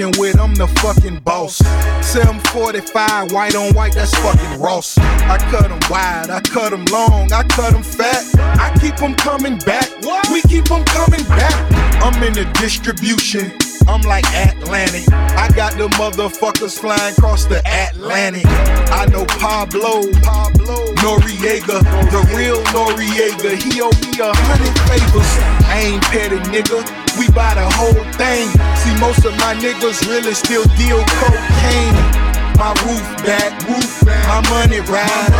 Fucking with? I'm the fucking boss. 745, white on white, that's fucking Ross. I cut them wide, I cut them long, I cut them fat. I keep them coming back. We keep them coming back. I'm in the distribution. I'm like Atlantic. I got the motherfuckers flying across the Atlantic. I know Pablo, Pablo, Noriega, the real Noriega. He owe me a hundred favors. I ain't petty, nigga. We buy the whole thing. See, most of my niggas really still deal cocaine. My roof back, roof back. My money ride.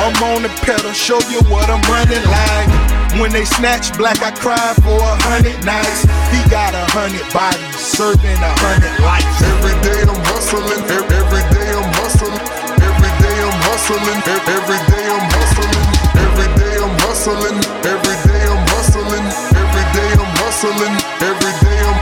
I'm on the pedal, show you what I'm running like. When they snatch black, I cry for a hundred nights. He got a hundred bodies, serving a hundred lives. Every day I'm hustling. Every day I'm hustling. Every day I'm hustling. Every day I'm hustling. Every day I'm hustling. Every day I'm hustling. Every day I'm hustling. Every day I'm.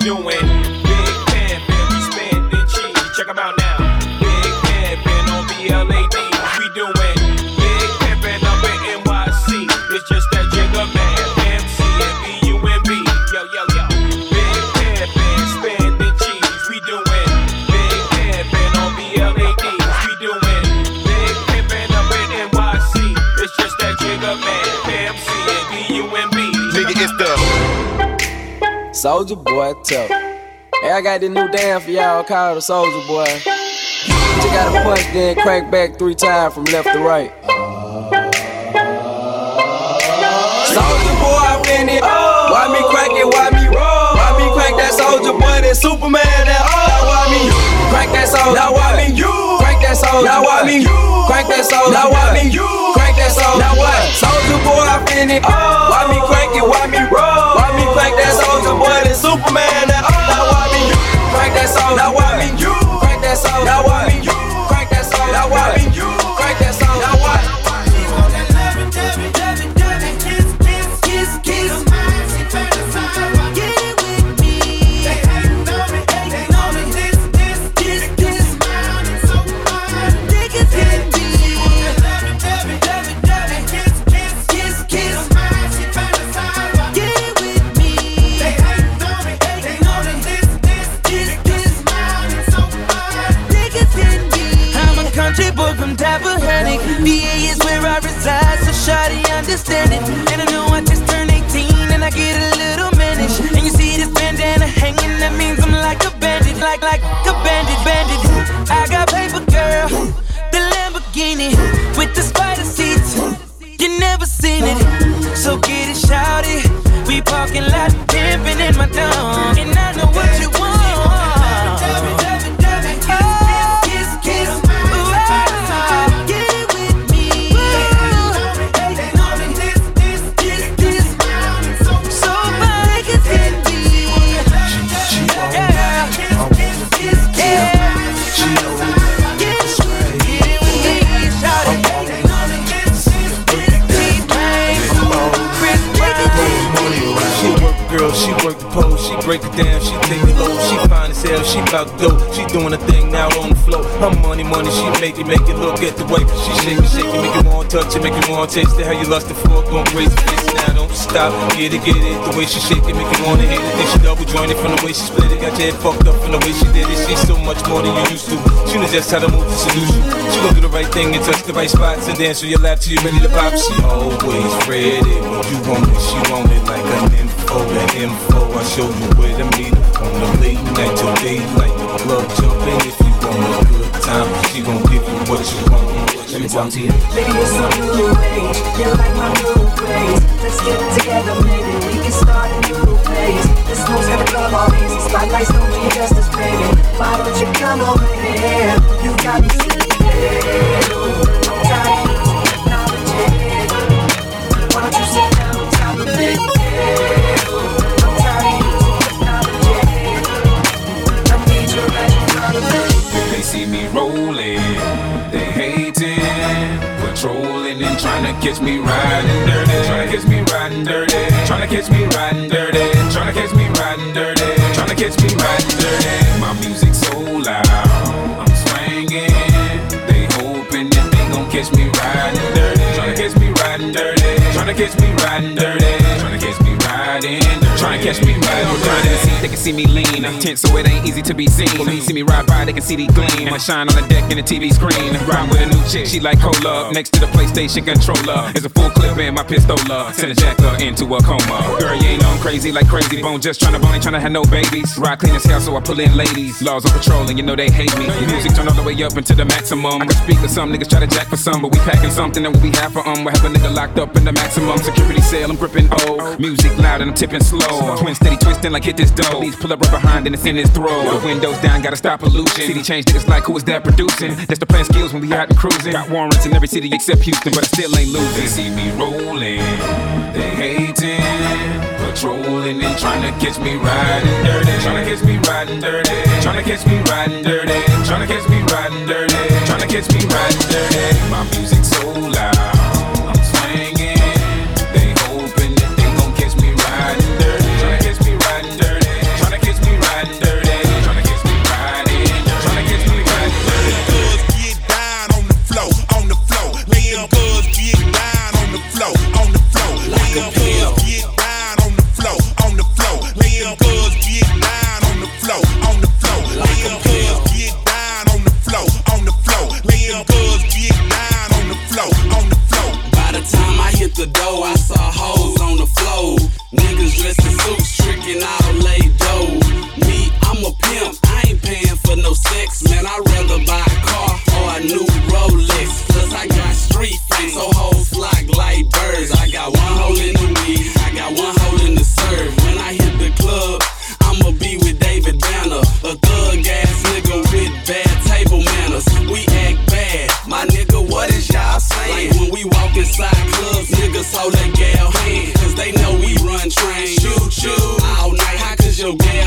Doing Soldier boy, tough. Hey, I got this new dance for y'all called the Soldier Boy. You gotta punch, then crank back three times from left to right. Soldier boy, I'm in it. Why me crank it? Why me roll? Why me crank that soldier boy? That Superman? That oh. Now why me crank that soldier? Now why me you crank that soldier? Now why me you crank that soldier? Now why me you crank that soldier? Now what? Soldier boy, I'm in it. Why me crank it? Why me roll? Why me crank that soldier boy? That Superman? That oh. Now why me you crank that soldier? Now why me you crank that soldier? Now why taste it. How you lost the fork, going crazy, face now don't stop. Get it, get it, the way she shake it, make you wanna hit it. Then she double jointed from the way she split it, got your head fucked up from the way she did it. She's so much more than you used to. She knows just how to move to seduce you. She gon' do the right thing and touch the right spots and dance on your lap till you ready to pop. She always ready when you want it, she want it like an info, an info. I show you where to meet her on the late night till daylight. The club jumping if you want a good time. She gon' give you what you want. Let me talk to you. Baby, it's a new age. You like my new ways. Let's get together, maybe we can start a new phase. This house got a club all easy. Spotlights don't do you justice, baby. Why don't you come over here? You got me sleeping. I'm to catch me riding dirty. Trying to catch me riding dirty. Trying to catch me riding dirty. Trying to catch me riding dirty. Trying to catch me riding dirty. Catch me riding Grind in the seat, they can see me lean. I'm Tense, so it ain't easy to be seen. When you see me ride by, they can see the gleam. I shine on the deck in the TV screen. Ride with a new chick, she like cola. Next to the PlayStation controller is a full clip in my pistola. Send a jacker into a coma. Girl, you ain't on crazy like crazy bone. Just tryna bone, ain't tryna have no babies. Ride clean as hell, so I pull in ladies. Laws on patrol, and you know they hate me. Music turn all the way up into the maximum. I can speak to some niggas try to jack for some, but we packing something that we have for um. We have a nigga locked up in the maximum security cell. I'm gripping O. Music loud and I'm tipping slow. Twin steady twisting like hit this dough. Police pull up right behind and it's in his throat. The windows down, gotta stop pollution. City change niggas like who is that producing? That's the plan skills when we out and cruising. Got warrants in every city except Houston, but I still ain't They losing. see me rolling, they hating, patrolling and trying to catch me riding dirty. Trying to catch me riding dirty. Trying to catch me riding dirty. Trying to catch me riding dirty. Trying to catch me riding dirty. My music so loud, sex. Man, I'd rather buy a car or a new Rolex. Cause I got street fame, so hoes flock like birds. I got one hole in the weed, I got one hole in the serve. When I hit the club, I'ma be with David Banner. A thug ass nigga with bad table manners. We act bad, my nigga, what is y'all saying? Like when we walk inside clubs, niggas hold their gal hand. Cause they know we run trains. Shoot, shoot, all night. How could your gal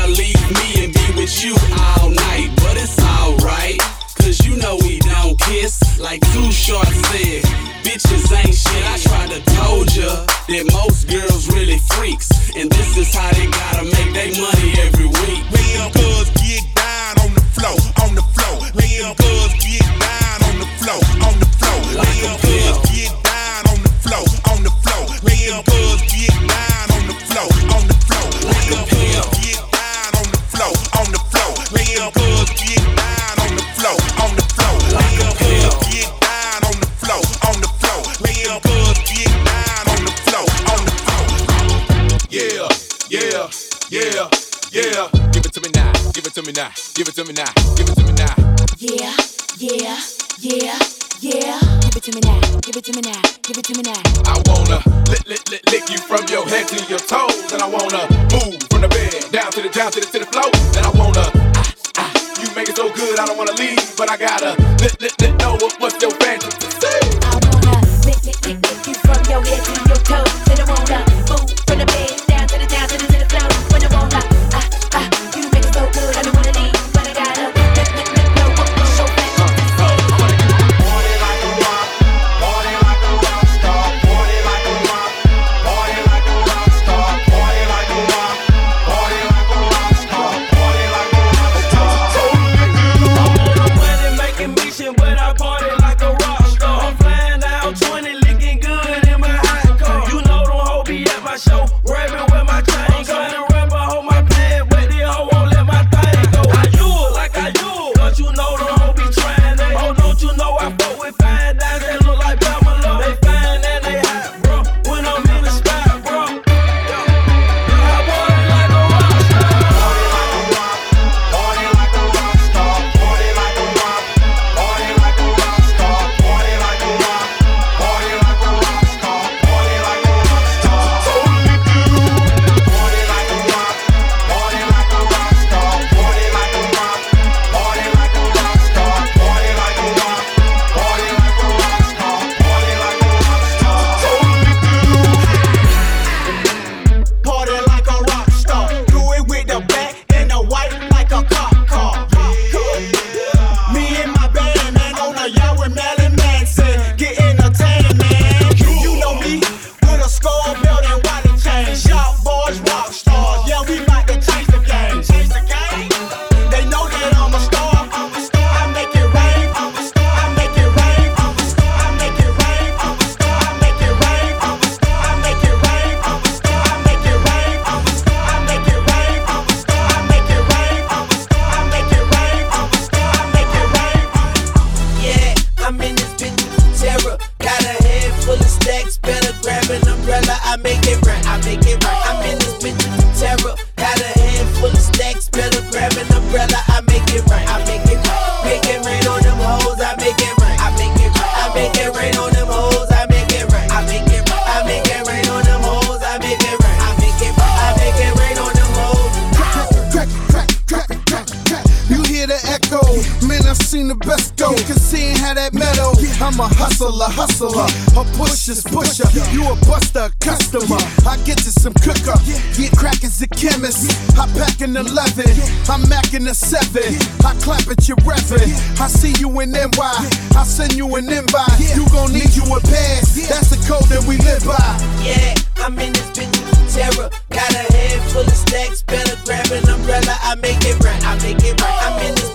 hustler. Her push is pusher. You a buster, customer. I get you some cooker. Get crack as a chemist. I pack an 11. I'm macking a 7. I clap at your reverend. I see you in NY. I send you an invite. You gon' need you a pass. That's the code that we live by. Yeah, I'm in this bitch terror. Got a head full of stacks. Better grab an umbrella. I make it right. I make it right. I'm in this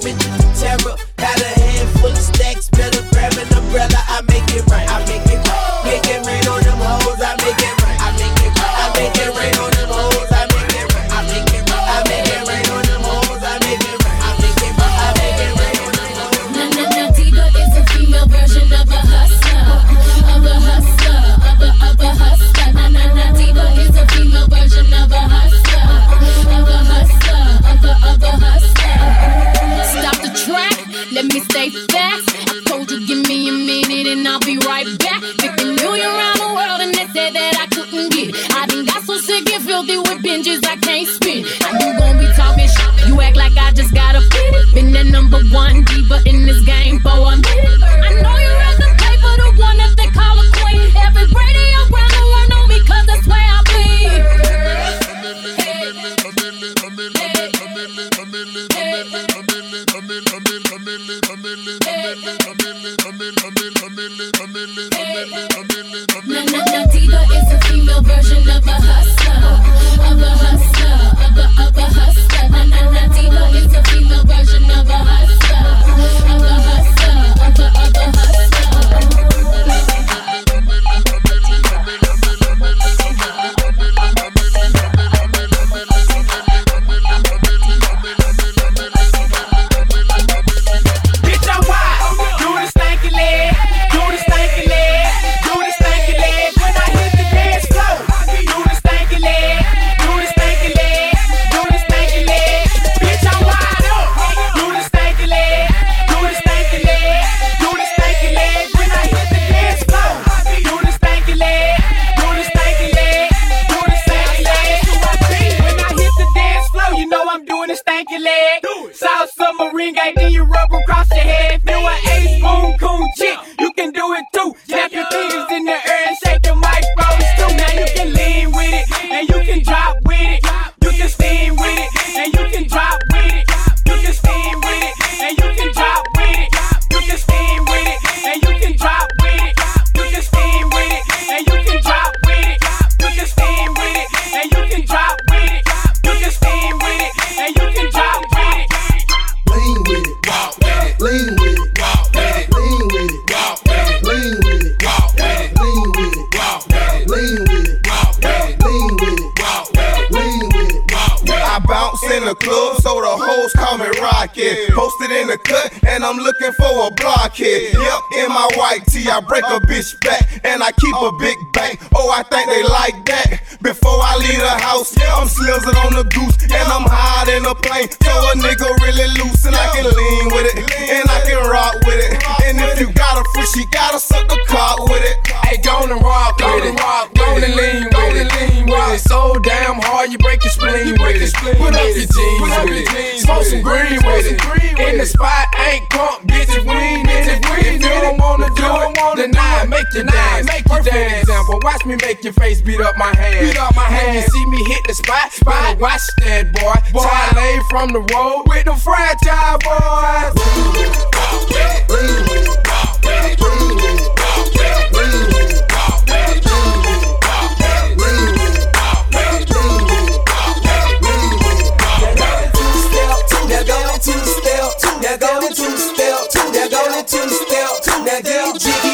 Watch me make your face beat up my hand. Beat up my hand. When you see me hit the spot, spot. Better watch that boy. boy. Tie lay from the road with the fragile boys. Now go into the step, now go into the step, now get jiggy.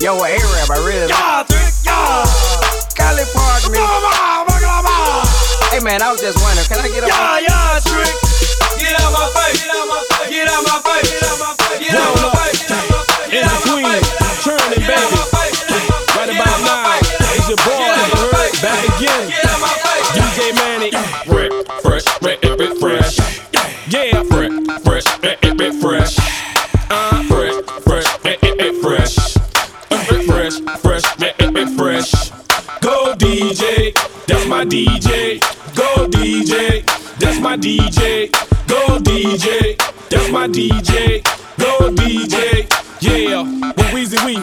Yo, a Arab, I really Yeah, drink, yeah. Cali pardon me. Baklava, baklava. Hey man, I was just wondering, can I get a Yeah, yeah, trick. Get out my face. Get out my face. Get out my face. Get out my face. Get out my face. Get out my. In the queen, churning baby. Right about now, it's your boy, back again. DJ Mannie, fresh, fresh, fresh, fresh. My DJ. Go DJ, that's my DJ. Go DJ, that's my DJ. Go DJ, yeah. Well, Weezy we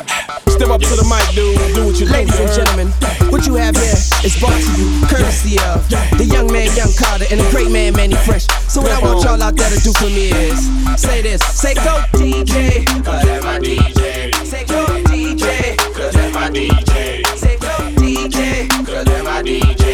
step up to the mic, dude. Do what you do. Ladies and gentlemen, what you have here is brought to you courtesy of the young man, Young Carter, and the great man, Mannie Fresh. So what I want y'all out there to do for me is say this, say go DJ, cause that's my DJ. Say go DJ, cause that's my DJ. Say go DJ, cause that's my DJ.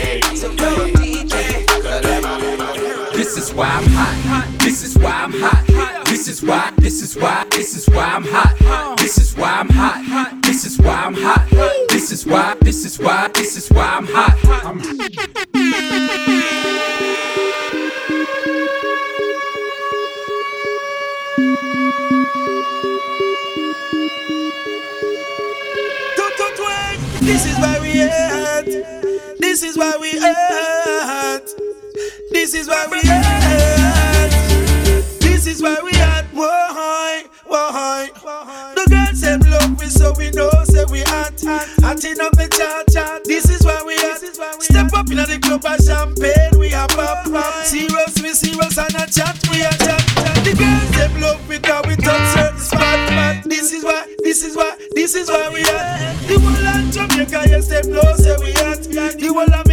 Is why I'm hot. This is why I'm hot. This is why. This is why. This is why I'm hot. This is why I'm hot. This is why I'm hot. This is why. This is why. This is why I'm hot. I'm This is why we at. This is why we at. This is where we at. This is where we at. Why? Why? The girls said love me, so we know say we at. Acting up the chat, chat. This is where we at. Step up in the club and champagne we have pop. Serious we serious and a chat we a chat. The girls them love me 'cause we touch certain spot. This is why. This is why. This is where we at. The whole of Jamaica yes them know say we at. The whole of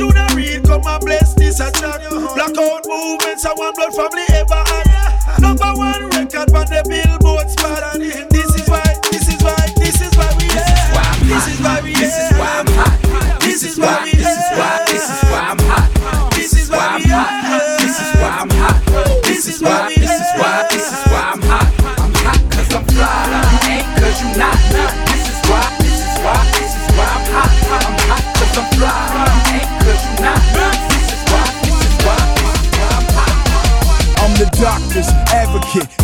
and Junior Reid come and bless this a track. Blackout movements and one blood family ever had. Number one record on the Billboard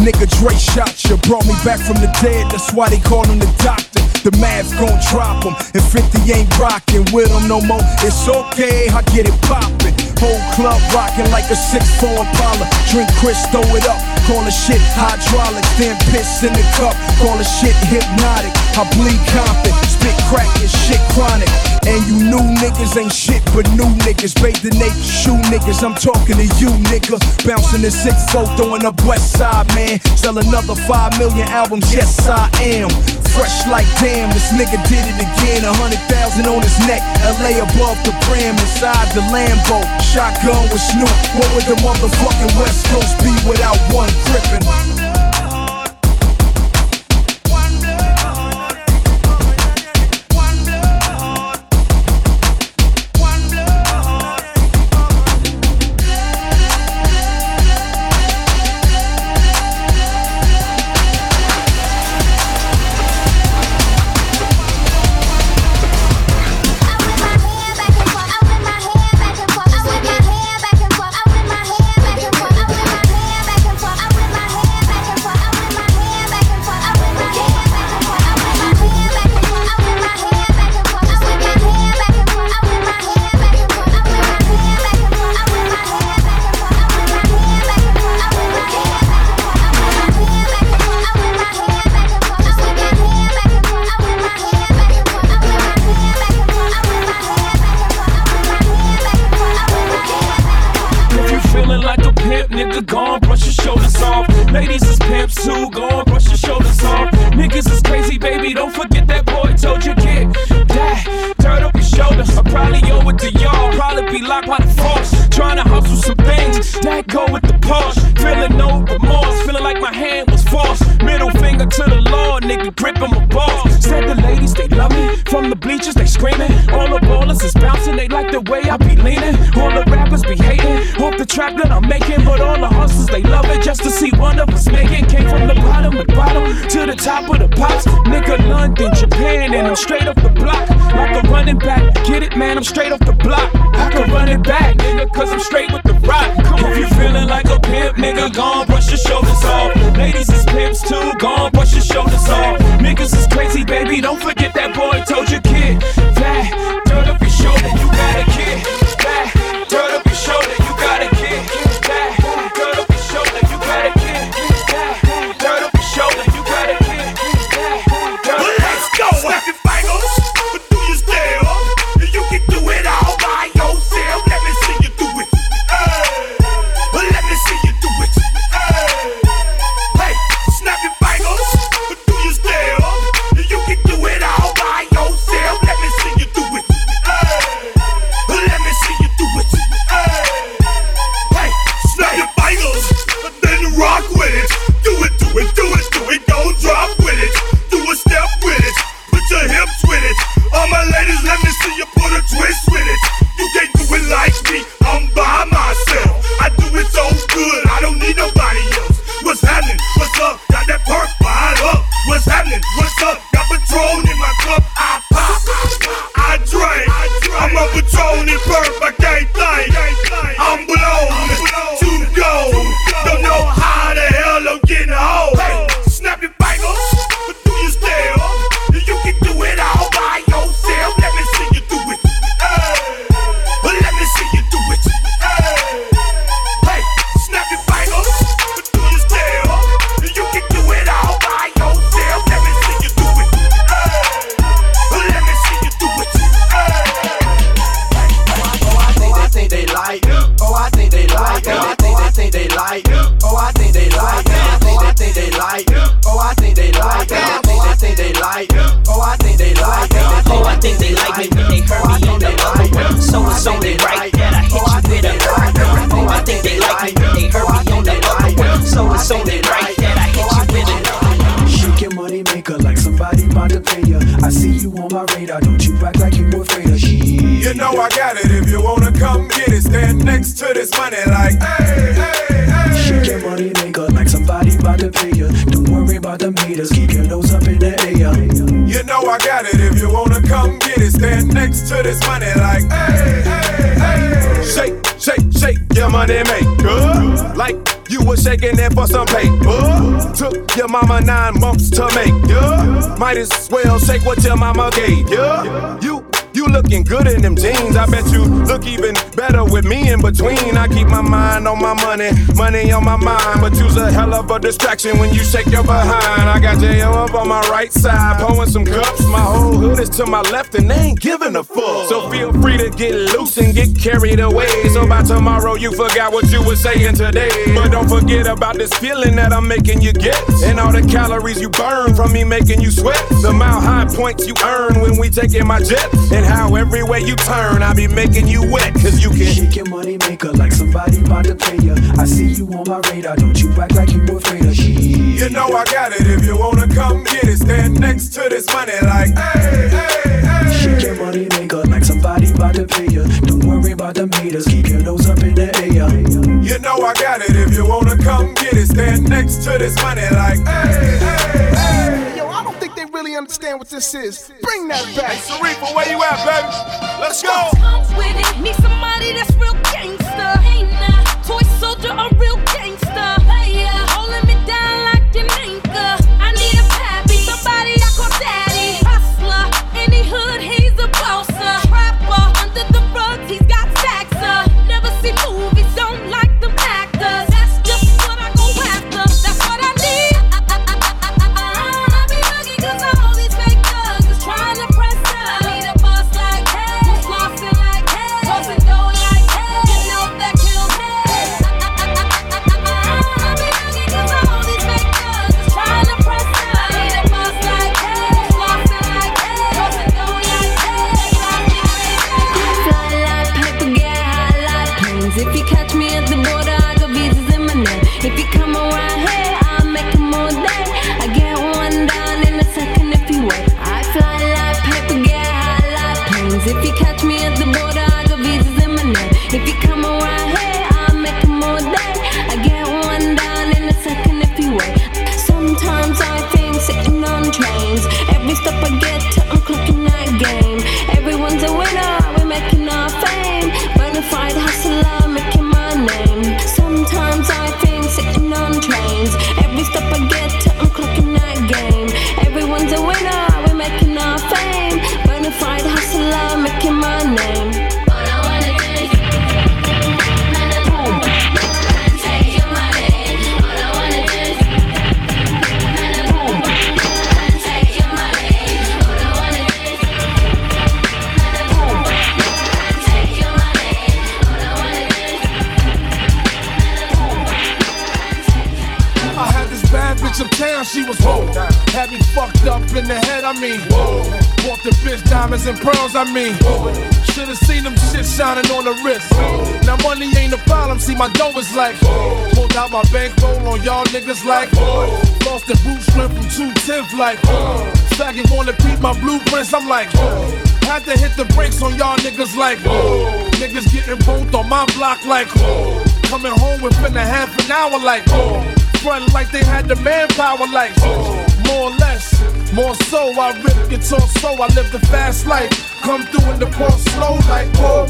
Nigga Dre shot you, brought me back from the dead. That's why they call him the doctor. The math gon' drop him, and 50 ain't rockin' with him no more. It's okay, I get it poppin'. Whole club rockin' like a 6'4 Impala. Drink Chris, throw it up. Call the shit hydraulics, then piss in the cup. Call the shit hypnotic. I bleed confident, spit crack and shit chronic. And you new niggas ain't shit but new niggas. Bathe the shoe niggas. I'm talking to you, nigga. Bouncing the 6 throwing up West Side, man. Sell another 5 million albums, yes I am. Fresh like damn, this nigga did it again. A hundred thousand on his neck, LA above the brim, inside the Lambo. Shotgun with Snoop. What would the motherfucking West Coast be without one crippin'? Nigga, brush your shoulders off. Ladies is pimps too, go on, brush your shoulders off. Niggas is crazy, baby, don't forget that boy told you get that dirt up your shoulders. I probably owe it to y'all, probably be locked by the force. Trying to hustle some things that go with the Porsche. Feeling no remorse, feeling like my hand was forced. Middle finger to the law, nigga, gripping my balls. Said the ladies, they love me. From the bleachers, they screaming. All the ballers is bouncing, they like the way I be leaning. All the rappers be hating off the track that top of the pops. Nigga, London, Japan, and I'm straight off the block. Like a running back. Get it, man, I'm straight off the block. I can run it back, Shake your money maker like somebody about to pay. Don't worry about the meters, keep your nose up in the air. You know I got it. If you wanna come get it, stand next to this money like. Shake, shake, shake your money maker. Like you was shaking it for some paper. Took your mama nine months to make ya. Might as well shake what your mama gave ya. You you looking good in them jeans. I bet you look even better with me in between. I keep my mind on my money, money on my mind. But you's a hell of a distraction when you shake your behind. I got J.O. up on my right side, pouring some cups. My whole hood is to my left and they ain't giving a fuck. So feel free to get loose and get carried away. So by tomorrow you forgot what you were saying today. But don't forget about this feeling that I'm making you get. And all the calories you burn from me making you sweat. The mile high points you earn when we taking my jet. And how everywhere you turn, I be making you wet. Cause you can Shake your money maker like somebody about to pay ya. I see you on my radar, don't you act like you afraid of shit. You know I got it. If you wanna come get it, stand next to this money like. Hey, hey, hey. Shake your money maker like somebody about to pay ya. Don't worry about the meters, keep your nose up in the air. You know I got it. If you wanna come get it, stand next to this money like. Hey, hey, hey. Understand what this is. Bring that back. Hey, Sarifa, where you at, baby? Let's go. With it. Need somebody that's real gangster. Ain't mean, whoa. The bitch diamonds and pearls, I mean, whoa. Should've seen them shit shining on the wrist. Now money ain't a problem, see my dough is like, pulled out my bankroll on y'all niggas like, lost the boot strength from 210th like, faggot wanna peep my blueprints, I'm like, had to hit the brakes on y'all niggas like, niggas getting both on my block like, coming home within a half an hour like, front like they had the manpower like more or less. More so, I rip guitar so I live the fast life. Come through in the ball slow like whoa.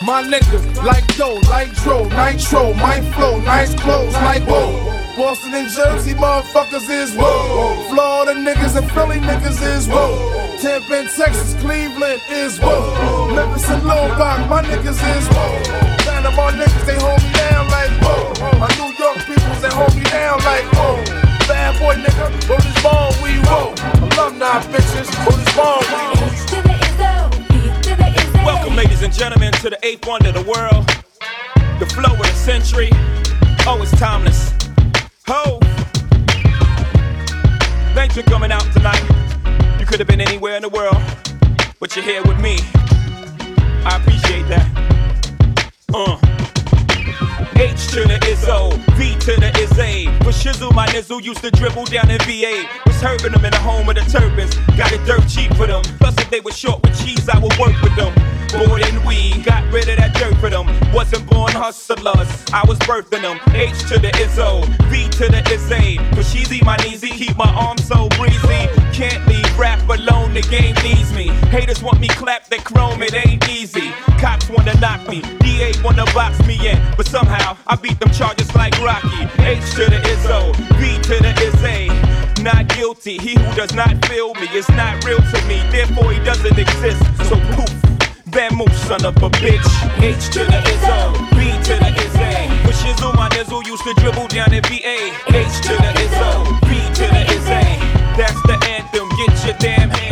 My niggas like dough, like dro, nitro, my flow, nice clothes like whoa. Boston and Jersey motherfuckers is whoa. Florida niggas and Philly niggas is whoa. Tampa and Texas, Cleveland is whoa. Memphis and Rock, my niggas is whoa. Panama niggas, they hold me down like whoa. My New York peoples, they hold me down like whoa. Bad boy nigga, roll this ball, we roll. Alumni bitches, roll this ball, we roll. Welcome, ladies and gentlemen, to the eighth wonder of the world. The flow of the century. Oh, it's timeless. Ho! Thanks for coming out tonight. You could have been anywhere in the world. but you're here with me. I appreciate that. Uh. H to the Izzo, V to the Izzy. For Shizzle, my nizzle used to dribble down in VA. Was hurting them in the home of the turbans. Got it dirt cheap for them. Plus, if they were short with cheese, I would work with them. More than we got rid of that dirt for them. Wasn't born hustlers, I was birthing them. H to the Izzo, V to the Izzy. Sheezy, my kneesy, keep my arms so breezy. Can't leave rap alone, the game needs me. Haters want me clap that chrome, it ain't easy. Cops wanna knock me, DA wanna box me in, but somehow I beat them charges like Rocky. H to the Izzo, V to the Izzy. Not guilty, he who does not feel me is not real to me, therefore he doesn't exist. So poof, Vamoose, son of a bitch. H to the Izzo, B to the Izzy. For Shizzle, my nizzle used to dribble down in VA. H to the Izzo, B to the Izzy. That's the anthem, get your damn hands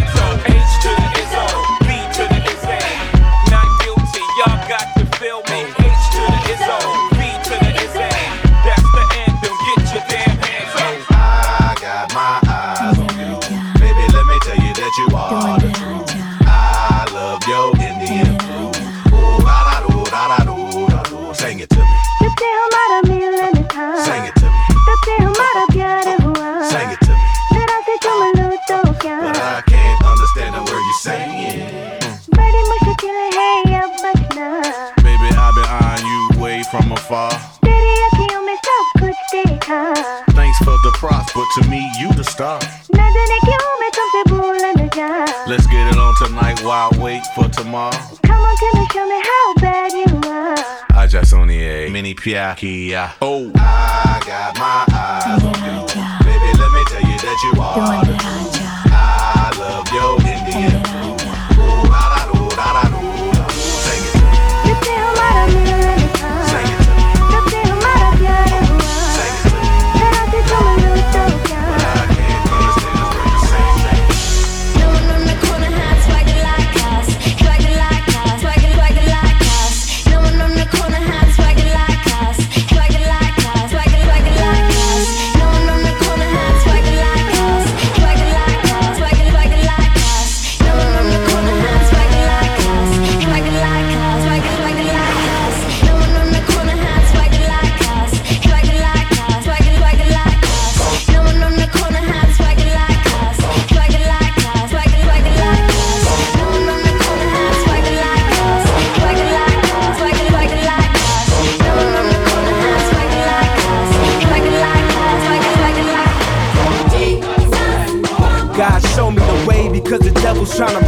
on tonight while I wait for tomorrow. Come on tell me show me how bad you are I just only a mini piakia. Oh, I got my eyes on you. Baby, let me tell you that you are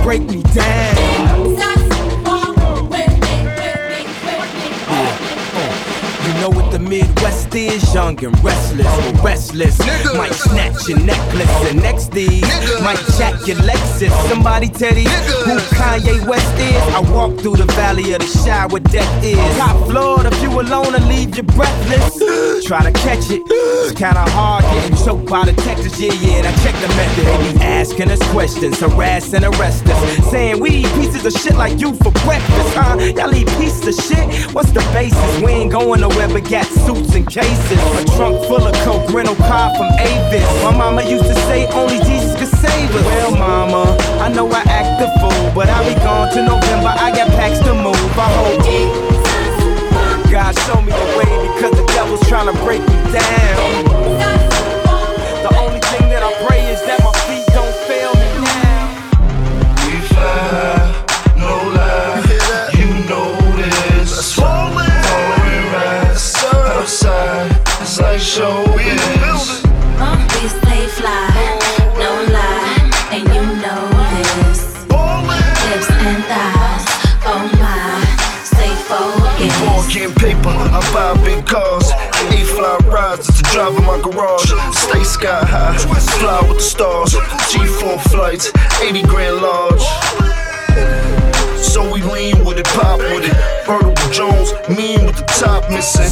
break me down. You know what the Midwest is? Young and restless, restless. Might snatch your necklace and next these might jack your Lexus. Somebody tell these who Kanye West is. I walk through the valley of the shy where death is. Top floor, if you alone and leave you breathless. Try to catch it. It's kinda hard getting choked by the Texas. Yeah, yeah, and I check the method. They be asking us questions, harass and arrest us. Saying we eat pieces of shit like you for breakfast, huh? Y'all eat pieces of shit? What's the basis? We ain't going nowhere but got suits and cases. A trunk full of coke, rental car from Avis. My mama used to say only Jesus could save us. Well, mama, I know I act the fool, but I'll be gone to November. I got packs to move. I hope God show me the way because the devil's trying to break me down. The only thing that I pray is that Walking paper, I buy big cars. A fly rides to drive in my garage. Stay sky high, fly with the stars. G4 flights, 80 grand large. So we lean with it, pop with it. Vertical Jones, mean with the top missing.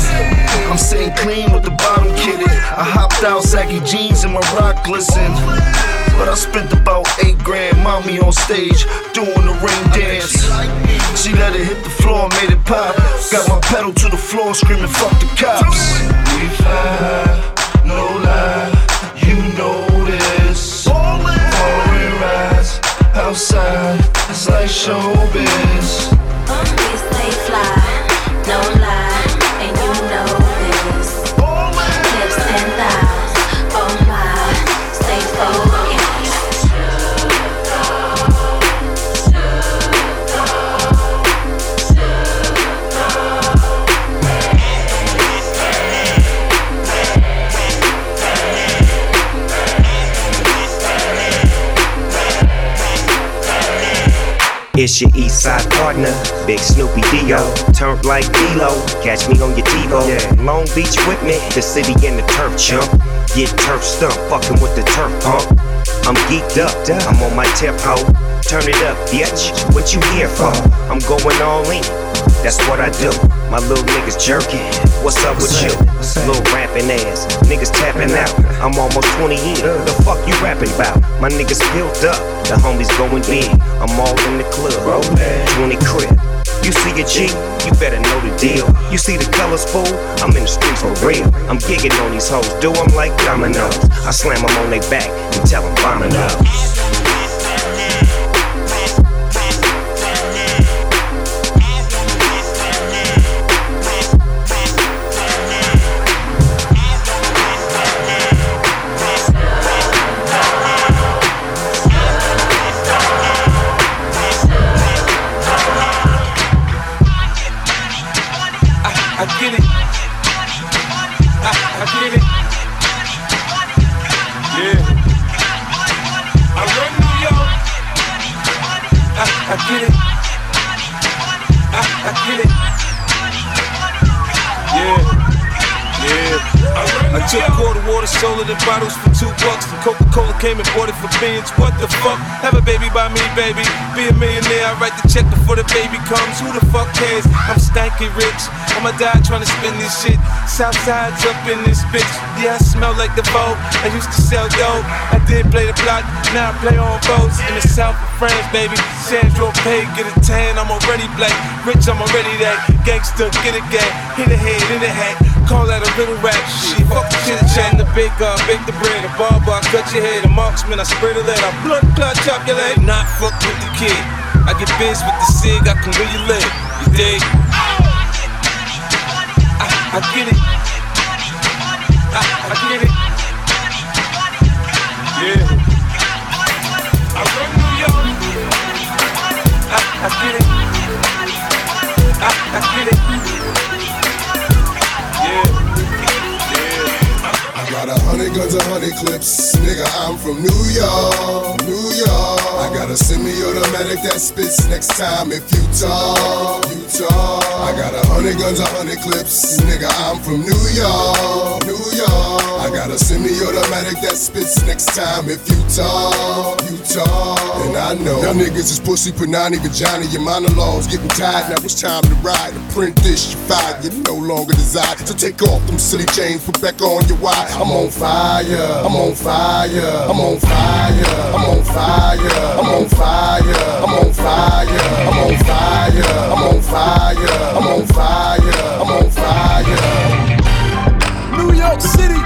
I'm sitting clean with the bottom kitted. I hopped out, saggy jeans and my rock glisten. But I spent about eight grand, mommy on stage, doing the ring dance. She let it hit the floor, made it pop. Got my pedal to the floor, screaming, fuck the cops. We fly, no lie, you know this. Foreign rides outside, like showbiz. It's your east side partner, Big Snoopy Dio. Turned like D-Lo, catch me on your TiVo. Long Beach with me, the city and the turf chump. Get turf stump, fucking with the turf pump. I'm geeked up, I'm on my tip hoe. Turn it up, bitch. What you here for? I'm going all in. That's what I do. My little niggas jerking. What's up with you? Little rapping ass. Niggas tapping out. I'm almost 20 in. The fuck you rapping about? My niggas built up. The homies going big. I'm all in the club. 20 crib. You see a G, you better know the deal. You see the colors, fool? I'm in the streets for real. I'm gigging on these hoes, do 'em like dominoes. I slam 'em on their back and tell 'em bombing up. Sold it in bottles for two bucks. And Coca Cola came and bought it for beans. What the fuck? Have a baby by me, baby. Be a millionaire. I write check before the baby comes. Who the fuck cares? I'm stanky rich. I'ma die trying to spend this shit. Southside's up in this bitch. Yeah, I smell like the boat. I used to sell dope. I did play the block. Now I play on boats in the south of France, baby. Sandro Pay, get a tan. I'm already black. Rich, I'm already that. Gangster, get a gang. Hit a head in the hat. Call that a little rap shit. Fuck the chit chat, the big up, bake the bread, a barber, I cut your head, a marksman, I spray the lead, I blood clot, chop your leg. Not fuck with the kid. I get biz with the cig, I can you live. You dig? I, I get it. I, I get it. Yeah. I run New York. I, I get it. I, I get it. A hundred guns, a hundred clips. Nigga, I'm from New York, New York. I got a semi-automatic that spits next time if you talk, you talk. I got a hundred guns, a hundred clips. Nigga, I'm from New York, New York. I got a semi-automatic that spits next time if you talk, you talk. And I know y'all niggas is pussy, panani, vagina. Your monologues getting tired. Now it's time to ride. This, you fired. You no longer desire. So take off them silly chains, put back on your wire. I'm on fire. I'm on fire. I'm on fire. I'm on fire. I'm on fire. I'm on fire. I'm on fire. I'm on fire. I'm on fire. I'm on fire. New York City.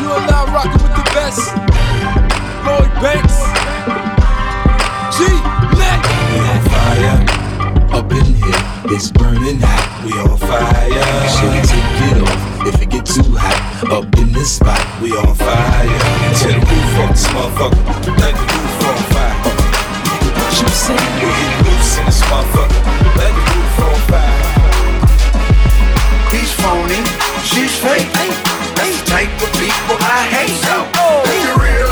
You are now rocking with the best. Lloyd Banks. G. Mac. We on fire. Up in here, it's burning hot. We on fire. Shit, take it off if it get too hot. Up in this spot, we on fire. Tear the roof off this motherfucker. Let the roof on fire. What you say? We get loose in this motherfucker. Let the roof on fire. He's phony, she's fake. That's the type of people I hate. So, oh. you're real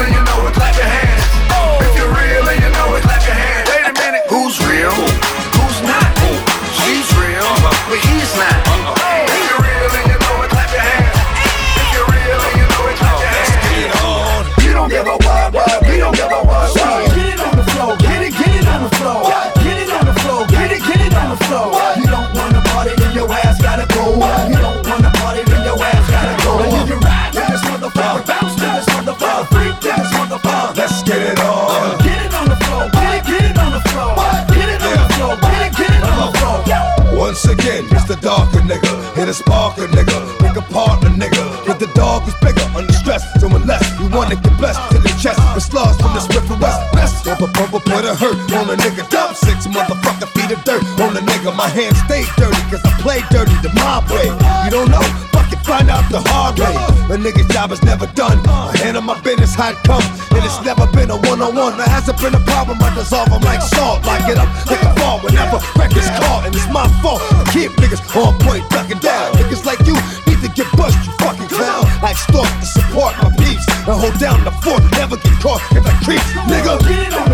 Once again, it's the darker nigga. Hit a sparker nigga. Pick a partner nigga. But the dog is bigger. Under stress, so unless we wanna get blessed to the chest. The slugs from the Swift and West. Best. Bumper, bumper, put a hurt on a nigga. Dump six motherfucker feet of dirt on a nigga. My hands stay dirty cause I play dirty the mob way. You don't know? Find out the hard way. A nigga's job is never done. I handle my business how it comes. And it's never been a one on one. There hasn't been a problem. I dissolve them like salt. Lock it up like a fall whenever records caught. And it's my fault. I keep niggas on point, ducking down. Niggas like you need to get bust, you fucking clown. I extort to support my peeps. And hold down the fort. Never get caught if I creep. Nigga, Get it on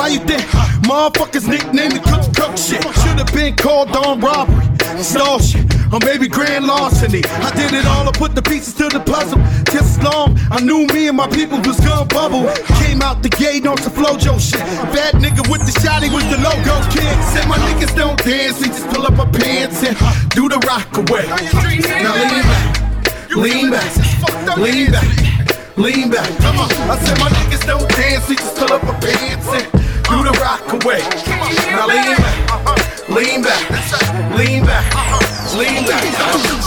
Why you think motherfuckers nicknamed me cook cook shit? Should've been called on robbery, stall shit, or maybe grand larceny. I did it all, I put the pieces to the puzzle. Just long I knew me and my people was gonna bubble. Came out the gate on some flojo shit. Bad nigga with the shotty was the logo kid. Said my niggas don't dance, they just pull up our pants and do the rock away. Now lean back, lean back, lean back, lean back. Come on, I said my niggas don't dance, they just pull up our pants and do the rock away. Now lean back, lean back, lean back, lean back.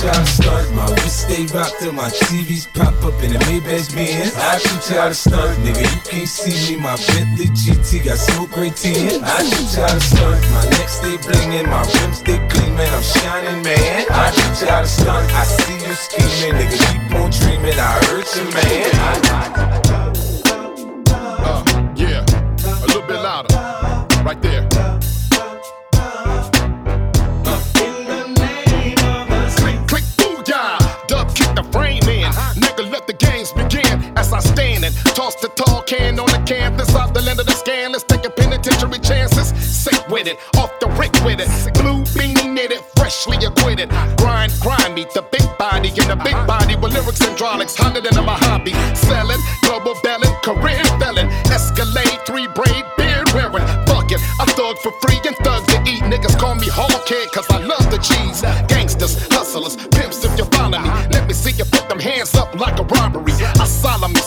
Y'all start my wrist stay rocked till my TVs pop up in the Maybach Benz. I teach y'all to start, nigga. You can't see me. My Bentley GT got smoke great tin. I shoot y'all to start. My neck stay blingin', my rims stay gleamin'. I'm shining, man. I shoot y'all to start. I see you scheming, nigga. Keep on dreaming. I hurt you, man. Uh, as I stand and toss the tall can on the campus of the land of the scan. Let's take a penitentiary chances. Sick with it, off the rick with it. Blue beanie knitted, freshly acquitted. Grind, grind me, the big body in the big body with lyrics and hydraulics, hotter than a Mojave. Selling,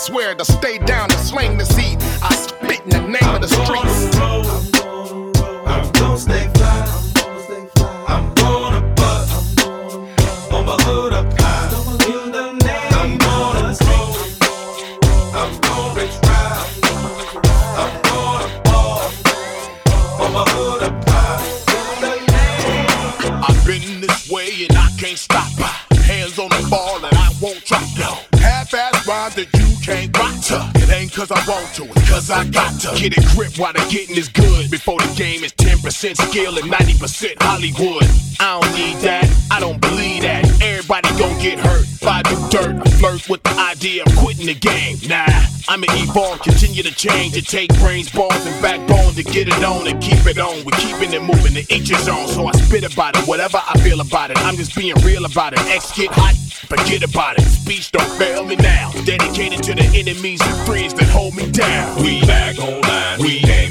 swear to stay down cause I got to. Get a grip while the getting is good. Before the game is 10% skill and 90% Hollywood. I don't need that, I don't believe that. Everybody gon' get hurt by the dirt. I flirt with the idea of quitting the game. Nah, I'ma evolve, continue to change. It take brains, balls, and backbone to get it on and keep it on. We're keeping it moving, the inches on. So I spit about it, whatever I feel about it. I'm just being real about it. X get hot, forget about it. Speech don't fail me now. Dedicated to the enemies and friends that hold me down. We back online, we came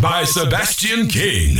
by Sebastian King.